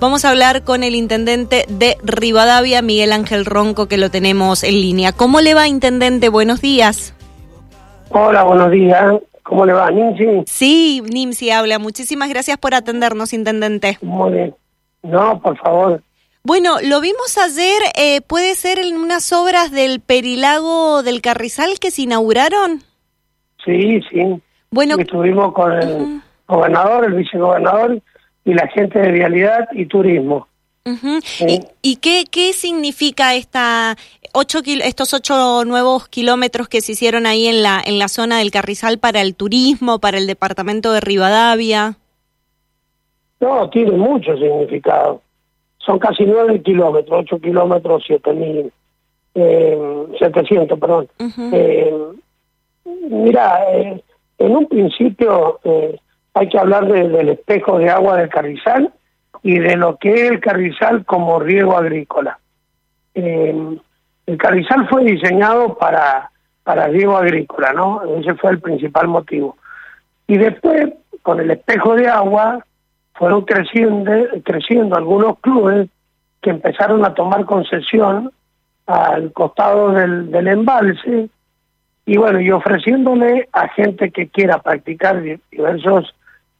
Vamos a hablar con el intendente de Rivadavia, Miguel Ángel Ronco, que lo tenemos en línea. ¿Cómo le va, intendente? Buenos días. Hola, buenos días. ¿Cómo le va, Nimsi? Sí, Nimsi habla. Muchísimas gracias por atendernos, intendente. Muy bien. No, por favor. Bueno, lo vimos ayer, eh, ¿puede ser en unas obras del Perilago del Carrizal que se inauguraron? Sí, sí. Bueno, estuvimos con el gobernador, el vicegobernador y la gente de Vialidad y Turismo. ¿Y, qué, qué significa esta ocho estos ocho nuevos kilómetros que se hicieron ahí en la, en la zona del Carrizal para el turismo, para el departamento de Rivadavia? No, tiene mucho significado. Son casi nueve kilómetros, ocho kilómetros, siete mil, eh, setecientos, perdón. eh, mira, eh, en un principio eh, hay que hablar del espejo de agua del Carrizal y de lo que es el Carrizal como riego agrícola. Eh, el Carrizal fue diseñado para, para riego agrícola, ¿no? Ese fue el principal motivo. Y después, con el espejo de agua, fueron creciendo, creciendo algunos clubes que empezaron a tomar concesión al costado del, del embalse y bueno, y ofreciéndole a gente que quiera practicar diversos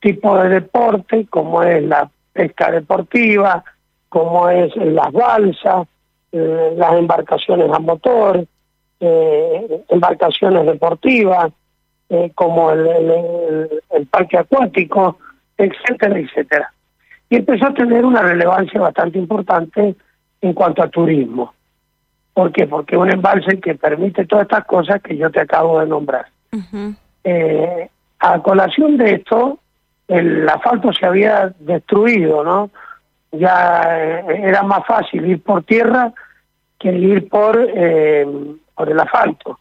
tipos de deporte, como es la pesca deportiva, como es las balsas, eh, las embarcaciones a motor, eh, embarcaciones deportivas, eh, como el, el, parque acuático, etcétera, etcétera. Y empezó a tener una relevancia bastante importante en cuanto a turismo. ¿Por qué? Porque un embalse que permite todas estas cosas que yo te acabo de nombrar. a colación de esto, el asfalto se había destruido, ¿no? Ya eh, era más fácil ir por tierra que ir por, eh, por el asfalto.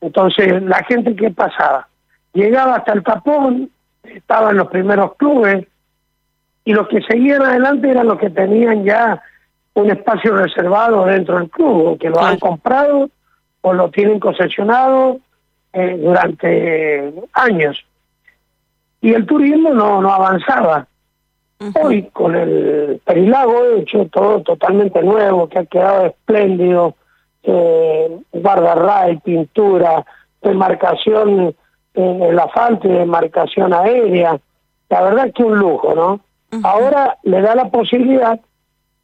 Entonces, la gente que pasaba, llegaba hasta el tapón, estaban los primeros clubes, y los que seguían adelante eran los que tenían ya un espacio reservado dentro del club, que lo han comprado o lo tienen concesionado eh, durante años y el turismo no, no avanzaba. Hoy con el Perilago hecho todo totalmente nuevo, que ha quedado espléndido, eh, guardarray, pintura, demarcación en el asfalto y demarcación aérea, la verdad que un lujo, ¿no? Ahora le da la posibilidad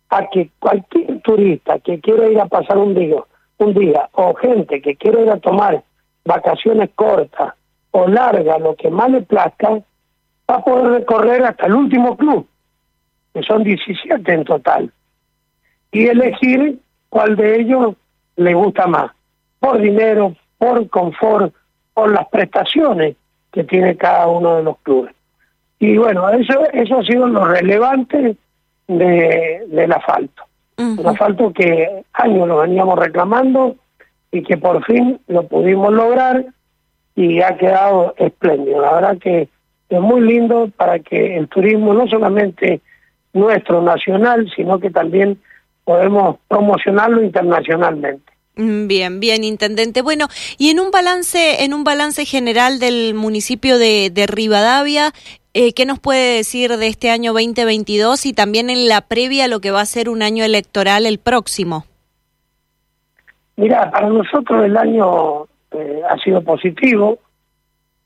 a que cualquier turista que quiera ir a pasar un día, un día, o gente que quiera ir a tomar vacaciones cortas o larga, lo que más le plazca, va a poder recorrer hasta el último club, que son 17 en total, y elegir cuál de ellos le gusta más, por dinero, por confort, por las prestaciones que tiene cada uno de los clubes. Y bueno, eso, eso ha sido lo relevante de, del asfalto. Un asfalto que años lo veníamos reclamando y que por fin lo pudimos lograr y ha quedado espléndido. La verdad que es muy lindo para que el turismo no solamente nuestro nacional, sino que también podemos promocionarlo internacionalmente. Mm, bien, bien, intendente. Bueno, y en un balance, en un balance general del municipio de, de Rivadavia, eh, ¿qué nos puede decir de este año 2022 y también en la previa a lo que va a ser un año electoral el próximo? Mira, para nosotros el año eh, ha sido positivo.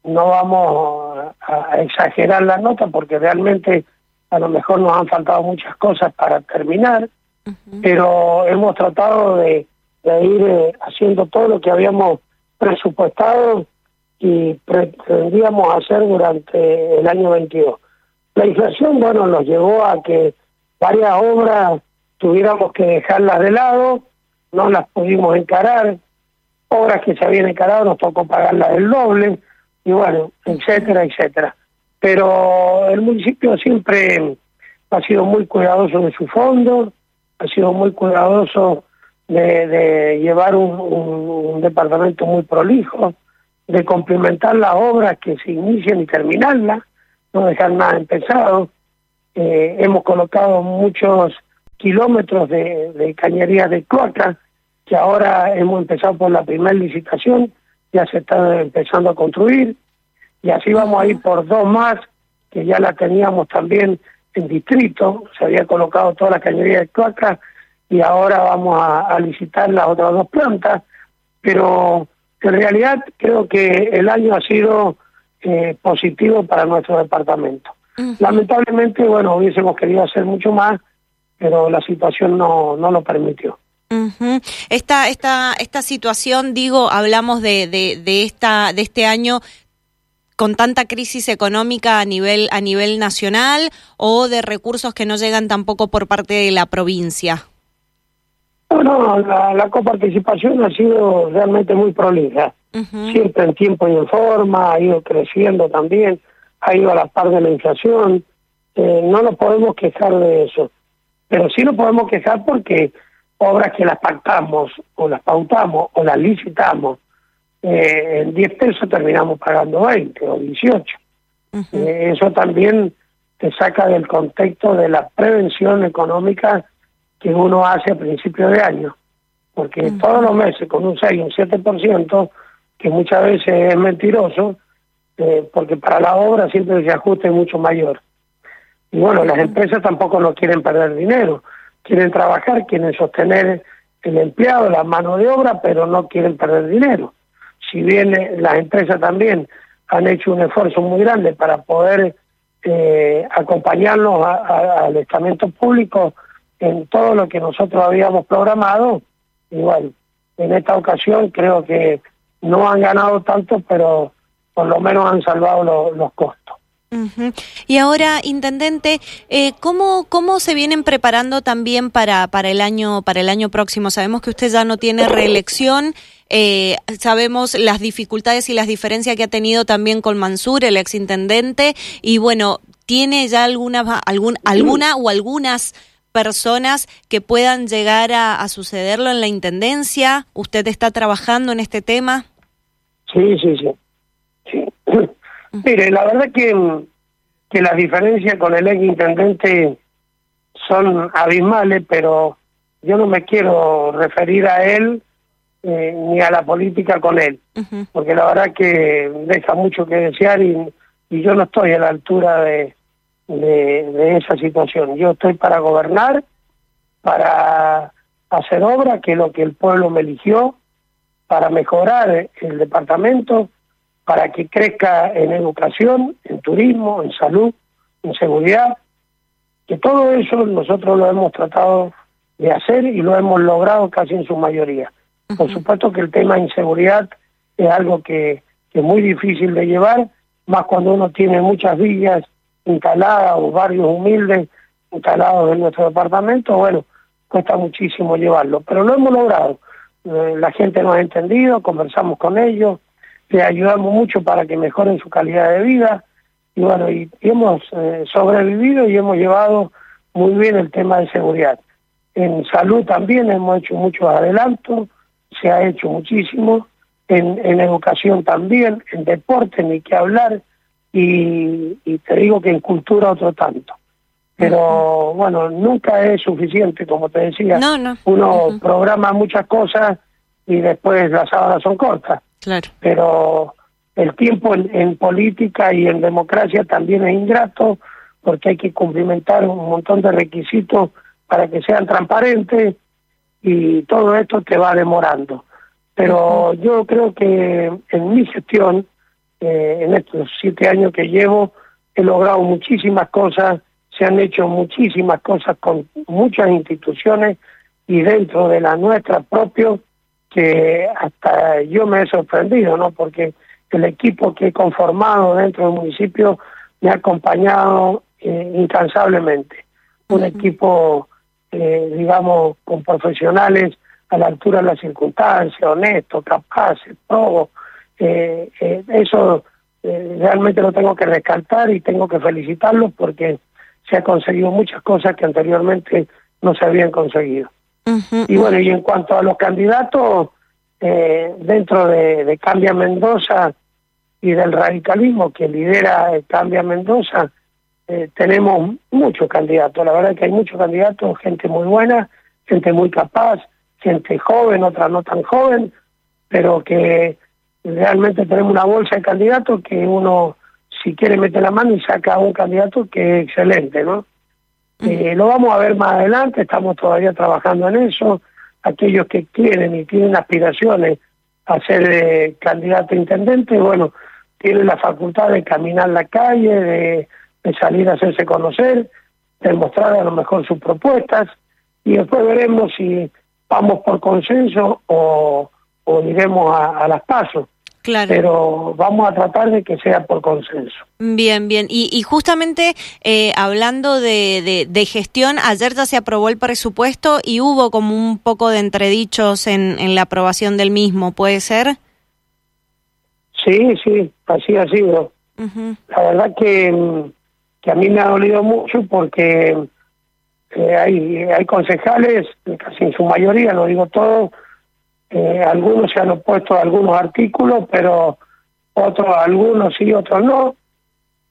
No vamos a, exagerar la nota porque realmente a lo mejor nos han faltado muchas cosas para terminar, pero hemos tratado de, ir eh, haciendo todo lo que habíamos presupuestado y pretendíamos hacer durante el año 22. La inflación, bueno, nos llevó a que varias obras tuviéramos que dejarlas de lado, no las pudimos encarar, obras que se habían encarado nos tocó pagarlas del doble, y bueno, etcétera, etcétera. Pero el municipio siempre ha sido muy cuidadoso de su fondo, ha sido muy cuidadoso de, llevar un, departamento muy prolijo, de complementar las obras que se inician y terminarlas, no dejar nada empezado. Eh, hemos colocado muchos kilómetros de, de cañerías de cloaca, que ahora hemos empezado por la primera licitación ya se está empezando a construir y así vamos a ir por dos más que ya la teníamos también en distrito, se había colocado toda la cañería de cloacas y ahora vamos a, licitar las otras dos plantas, pero en realidad creo que el año ha sido eh, positivo para nuestro departamento. Lamentablemente, bueno, hubiésemos querido hacer mucho más, pero la situación no, no lo permitió. Esta, esta, esta situación, digo, hablamos de, de, de, esta, de este año con tanta crisis económica a nivel, a nivel nacional o de recursos que no llegan tampoco por parte de la provincia? No, no, la, coparticipación ha sido realmente muy prolija. Siempre en tiempo y en forma, ha ido creciendo también, ha ido a la par de la inflación. Eh, no nos podemos quejar de eso. Pero sí nos podemos quejar porque obras que las pactamos o las pautamos o las licitamos eh, en 10 pesos terminamos pagando 20 o 18. Eh, eso también te saca del contexto de la prevención económica que uno hace a principio de año, porque todos los meses con un 6, un 7%, que muchas veces es mentiroso, eh, porque para la obra siempre se ajuste mucho mayor. Y bueno, las empresas tampoco no quieren perder dinero, quieren trabajar, quieren sostener el empleado, la mano de obra, pero no quieren perder dinero si bien eh, las empresas también han hecho un esfuerzo muy grande para poder eh, acompañarnos al estamento público en todo lo que nosotros habíamos programado, igual, en esta ocasión creo que no han ganado tanto, pero por lo menos han salvado los costos. Y ahora, intendente, eh, ¿cómo, ¿cómo se vienen preparando también para, para, el año, para el año próximo? Sabemos que usted ya no tiene reelección, eh, sabemos las dificultades y las diferencias que ha tenido también con Mansur, el exintendente, y bueno, ¿tiene ya alguna, algún, alguna o algunas personas que puedan llegar a, sucederlo en la intendencia? ¿Usted está trabajando en este tema? Sí, sí, sí. sí. Mire, la verdad que, que las diferencias con el ex intendente son abismales, pero yo no me quiero referir a él eh, ni a la política con él, porque la verdad que deja mucho que desear y, y yo no estoy a la altura de, de, de, esa situación. Yo estoy para gobernar, para hacer obra, que es lo que el pueblo me eligió, para mejorar el departamento para que crezca en educación, en turismo, en salud, en seguridad, que todo eso nosotros lo hemos tratado de hacer y lo hemos logrado casi en su mayoría. Por supuesto que el tema de inseguridad es algo que, es muy difícil de llevar, más cuando uno tiene muchas villas instaladas o barrios humildes instalados en nuestro departamento, bueno, cuesta muchísimo llevarlo, pero lo hemos logrado. Eh, la gente nos ha entendido, conversamos con ellos, le ayudamos mucho para que mejoren su calidad de vida y bueno, y, hemos eh, sobrevivido y hemos llevado muy bien el tema de seguridad. En salud también hemos hecho muchos adelantos, se ha hecho muchísimo, en, en educación también, en deporte ni que hablar, y, y te digo que en cultura otro tanto. Pero bueno, nunca es suficiente, como te decía. No, no. Uno programa muchas cosas y después las horas son cortas. Claro. Pero el tiempo en, política y en democracia también es ingrato porque hay que cumplimentar un montón de requisitos para que sean transparentes y todo esto te va demorando. Pero yo creo que en mi gestión, eh, en estos siete años que llevo, he logrado muchísimas cosas, se han hecho muchísimas cosas con muchas instituciones y dentro de la nuestra propia que hasta yo me he sorprendido, ¿no? Porque el equipo que he conformado dentro del municipio me ha acompañado eh, incansablemente. Un equipo, eh, digamos, con profesionales a la altura de las circunstancias, honestos, capaces, probos. Eh, eso realmente lo tengo que rescatar y tengo que felicitarlos porque se ha conseguido muchas cosas que anteriormente no se habían conseguido. Y bueno, y en cuanto a los candidatos, eh, dentro de, Cambia Mendoza y del radicalismo que lidera Cambia Mendoza, eh, tenemos muchos candidatos. La verdad es que hay muchos candidatos, gente muy buena, gente muy capaz, gente joven, otra no tan joven, pero que realmente tenemos una bolsa de candidatos que uno, si quiere, mete la mano y saca a un candidato que es excelente, ¿no? Eh, lo vamos a ver más adelante, estamos todavía trabajando en eso. Aquellos que quieren y tienen aspiraciones a ser eh, candidato a intendente, bueno, tienen la facultad de caminar la calle, de, salir a hacerse conocer, de mostrar a lo mejor sus propuestas y después veremos si vamos por consenso o, o iremos a las pasos. Claro. Pero vamos a tratar de que sea por consenso. Bien, bien. Y, justamente eh, hablando de, de, gestión, ayer ya se aprobó el presupuesto y hubo como un poco de entredichos en, en la aprobación del mismo, ¿puede ser? Sí, sí, así ha sido. La verdad que, que a mí me ha dolido mucho porque eh, hay, hay concejales, casi en su mayoría, lo digo todo, eh, algunos se han opuesto a algunos artículos, pero otros, algunos sí, otros no.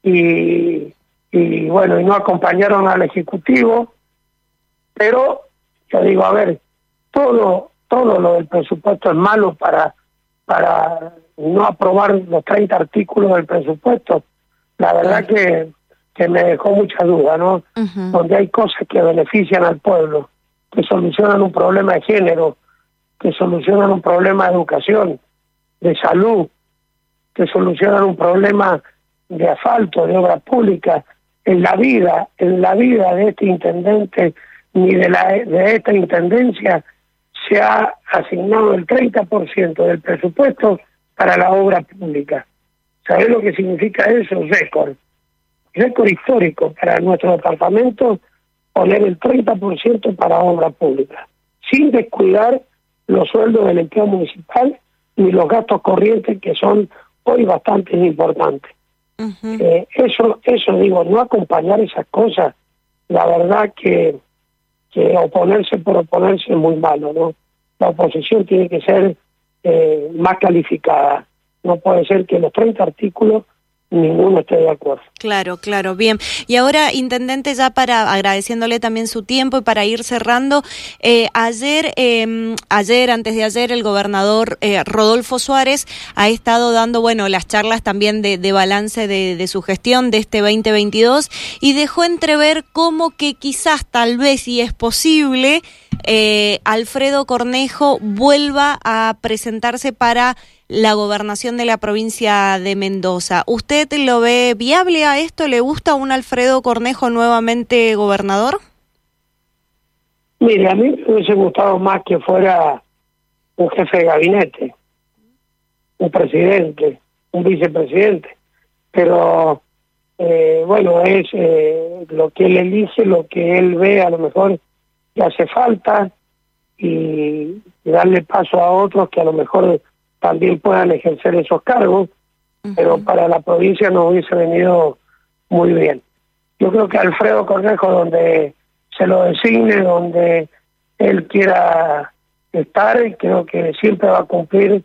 Y, y bueno, y no acompañaron al Ejecutivo. Pero yo digo, a ver, todo, todo lo del presupuesto es malo para, para no aprobar los 30 artículos del presupuesto. La verdad que, que me dejó mucha duda, ¿no? Donde hay cosas que benefician al pueblo, que solucionan un problema de género, que solucionan un problema de educación, de salud, que solucionan un problema de asfalto, de obra pública, en la vida, en la vida de este intendente ni de, la, de esta intendencia se ha asignado el 30% del presupuesto para la obra pública. ¿Sabés lo que significa eso? Récord. Récord histórico para nuestro departamento poner el 30% para obra pública, sin descuidar los sueldos del empleo municipal ni los gastos corrientes que son hoy bastante importantes. Eh, eso, eso digo, no acompañar esas cosas, la verdad que, que oponerse por oponerse es muy malo, ¿no? La oposición tiene que ser eh, más calificada. No puede ser que los 30 artículos ninguno esté de acuerdo. Claro, claro, bien. Y ahora, intendente, ya para agradeciéndole también su tiempo y para ir cerrando, eh, ayer, eh, ayer, antes de ayer, el gobernador eh, Rodolfo Suárez ha estado dando, bueno, las charlas también de, de balance de, de, su gestión de este 2022 y dejó entrever cómo que quizás, tal vez, si es posible, eh, Alfredo Cornejo vuelva a presentarse para la gobernación de la provincia de Mendoza. ¿Usted lo ve viable a esto? ¿Le gusta un Alfredo Cornejo nuevamente gobernador? Mire, a mí me hubiese gustado más que fuera un jefe de gabinete, un presidente, un vicepresidente, pero eh, bueno, es eh, lo que él elige, lo que él ve a lo mejor que hace falta y darle paso a otros que a lo mejor también puedan ejercer esos cargos, pero para la provincia nos hubiese venido muy bien. Yo creo que Alfredo Cornejo, donde se lo designe, donde él quiera estar, creo que siempre va a cumplir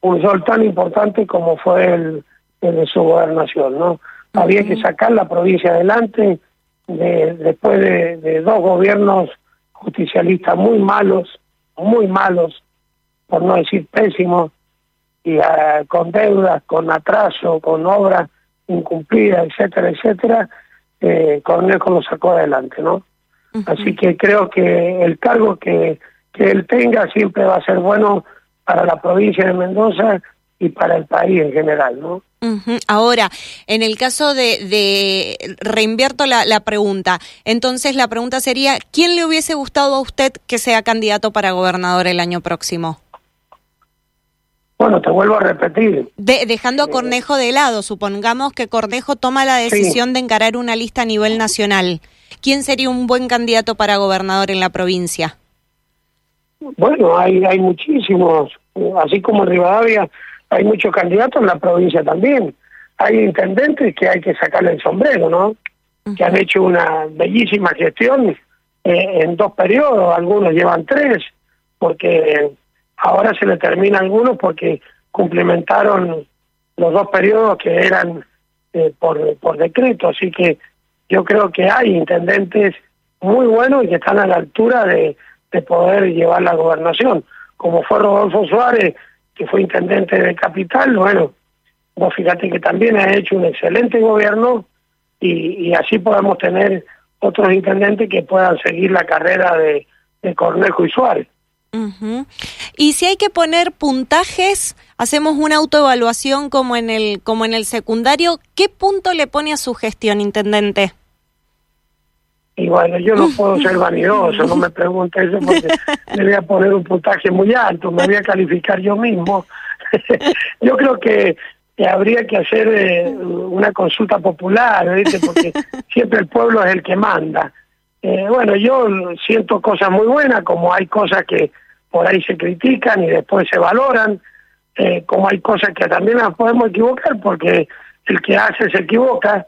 un rol tan importante como fue el, de su gobernación, ¿no? Había que sacar la provincia adelante de, después de, de dos gobiernos justicialistas muy malos, muy malos, por no decir pésimos, y uh, con deudas, con atraso, con obras incumplidas, etcétera, etcétera, eh, Cornejo lo sacó adelante, ¿no? Así que creo que el cargo que, que él tenga siempre va a ser bueno para la provincia de Mendoza y para el país en general, ¿no? Ahora, en el caso de, de reinvierto la, la, pregunta, entonces la pregunta sería, ¿quién le hubiese gustado a usted que sea candidato para gobernador el año próximo? Bueno, te vuelvo a repetir. dejando a Cornejo de lado, supongamos que Cornejo toma la decisión de encarar una lista a nivel nacional. ¿Quién sería un buen candidato para gobernador en la provincia? Bueno, hay, hay muchísimos, así como en Rivadavia hay muchos candidatos en la provincia también. Hay intendentes que hay que sacarle el sombrero, ¿no? Que han hecho una bellísima gestión eh, en dos periodos, algunos llevan tres, porque Ahora se le termina algunos porque complementaron los dos periodos que eran eh, por, por decreto, así que yo creo que hay intendentes muy buenos y que están a la altura de, de poder llevar la gobernación, como fue Rodolfo Suárez, que fue intendente de Capital, bueno, vos fíjate que también ha hecho un excelente gobierno y, y así podemos tener otros intendentes que puedan seguir la carrera de, de Cornejo y Suárez. Y si hay que poner puntajes, hacemos una autoevaluación como en el como en el secundario, ¿qué punto le pone a su gestión, intendente? Y bueno, yo no puedo ser vanidoso, no me pregunte eso porque le voy a poner un puntaje muy alto, me voy a calificar yo mismo. yo creo que, habría que hacer eh, una consulta popular, porque siempre el pueblo es el que manda. Eh, bueno, yo siento cosas muy buenas, como hay cosas que por ahí se critican y después se valoran, eh, como hay cosas que también las podemos equivocar, porque el que hace se equivoca,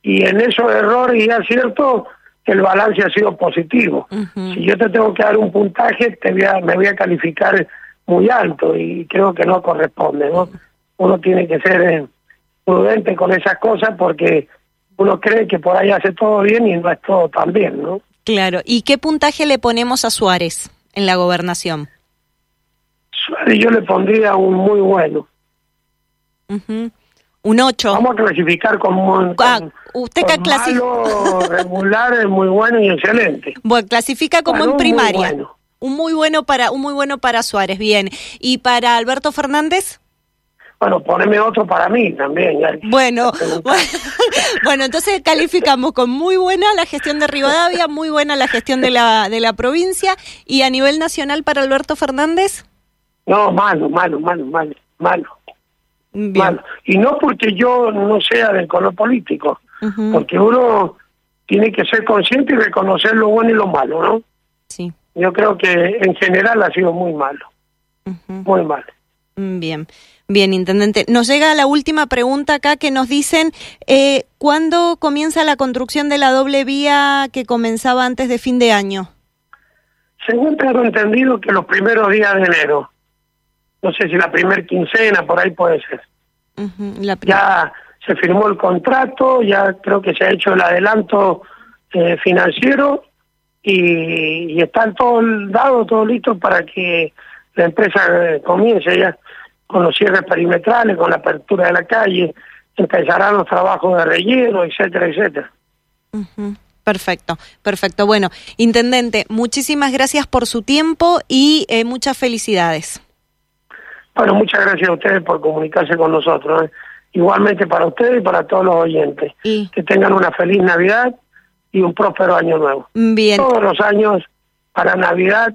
y en esos errores y aciertos el balance ha sido positivo. Si yo te tengo que dar un puntaje, te voy a, me voy a calificar muy alto y creo que no corresponde, ¿no? Uno tiene que ser eh, prudente con esas cosas porque uno cree que por ahí hace todo bien y no es todo tan bien, ¿no? Claro. ¿Y qué puntaje le ponemos a Suárez en la gobernación? Suárez yo le pondría un muy bueno. Un 8. Vamos a clasificar como, ah, usted malo, regular, muy bueno y excelente. Bueno, clasifica como en primaria. Un muy bueno para un muy bueno para Suárez, bien. ¿Y para Alberto Fernández? Bueno, poneme otro para mí también. Bueno, bueno, entonces calificamos con muy buena la gestión de Rivadavia, muy buena la gestión de la de la provincia y a nivel nacional para Alberto Fernández. No, malo, malo, malo, malo, malo. Y no porque yo no sea del color político, porque uno tiene que ser consciente y reconocer lo bueno y lo malo, ¿no? Sí. Yo creo que en general ha sido muy malo, muy malo. Mm, bien, bien, intendente. Nos llega la última pregunta acá que nos dicen, eh, ¿cuándo comienza la construcción de la doble vía que comenzaba antes de fin de año? Según tengo entendido que los primeros días de enero no sé si la primer quincena, por ahí puede ser. ya se firmó el contrato, ya creo que se ha hecho el adelanto eh, financiero y, está todo dado, todo listo para que la empresa eh, comience ya con los cierres perimetrales, con la apertura de la calle, empezarán los trabajos de relleno, etcétera, etcétera. Perfecto, perfecto. Bueno, intendente, muchísimas gracias por su tiempo y eh, muchas felicidades. Bueno, muchas gracias a ustedes por comunicarse con nosotros. ¿eh? Igualmente para ustedes y para todos los oyentes. Que tengan una feliz Navidad y un próspero año nuevo. Bien. Todos los años para Navidad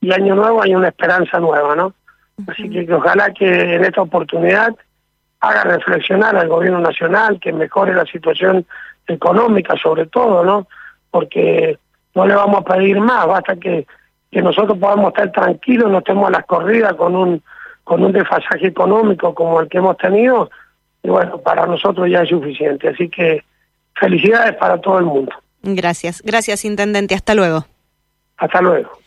y Año Nuevo hay una esperanza nueva, ¿no? Así que, que ojalá que en esta oportunidad haga reflexionar al gobierno nacional, que mejore la situación económica sobre todo, ¿no? Porque no le vamos a pedir más, basta que, que nosotros podamos estar tranquilos, no estemos a las corridas con un con un desfasaje económico como el que hemos tenido, y bueno, para nosotros ya es suficiente. Así que felicidades para todo el mundo. Gracias, gracias, Intendente. Hasta luego. Hasta luego.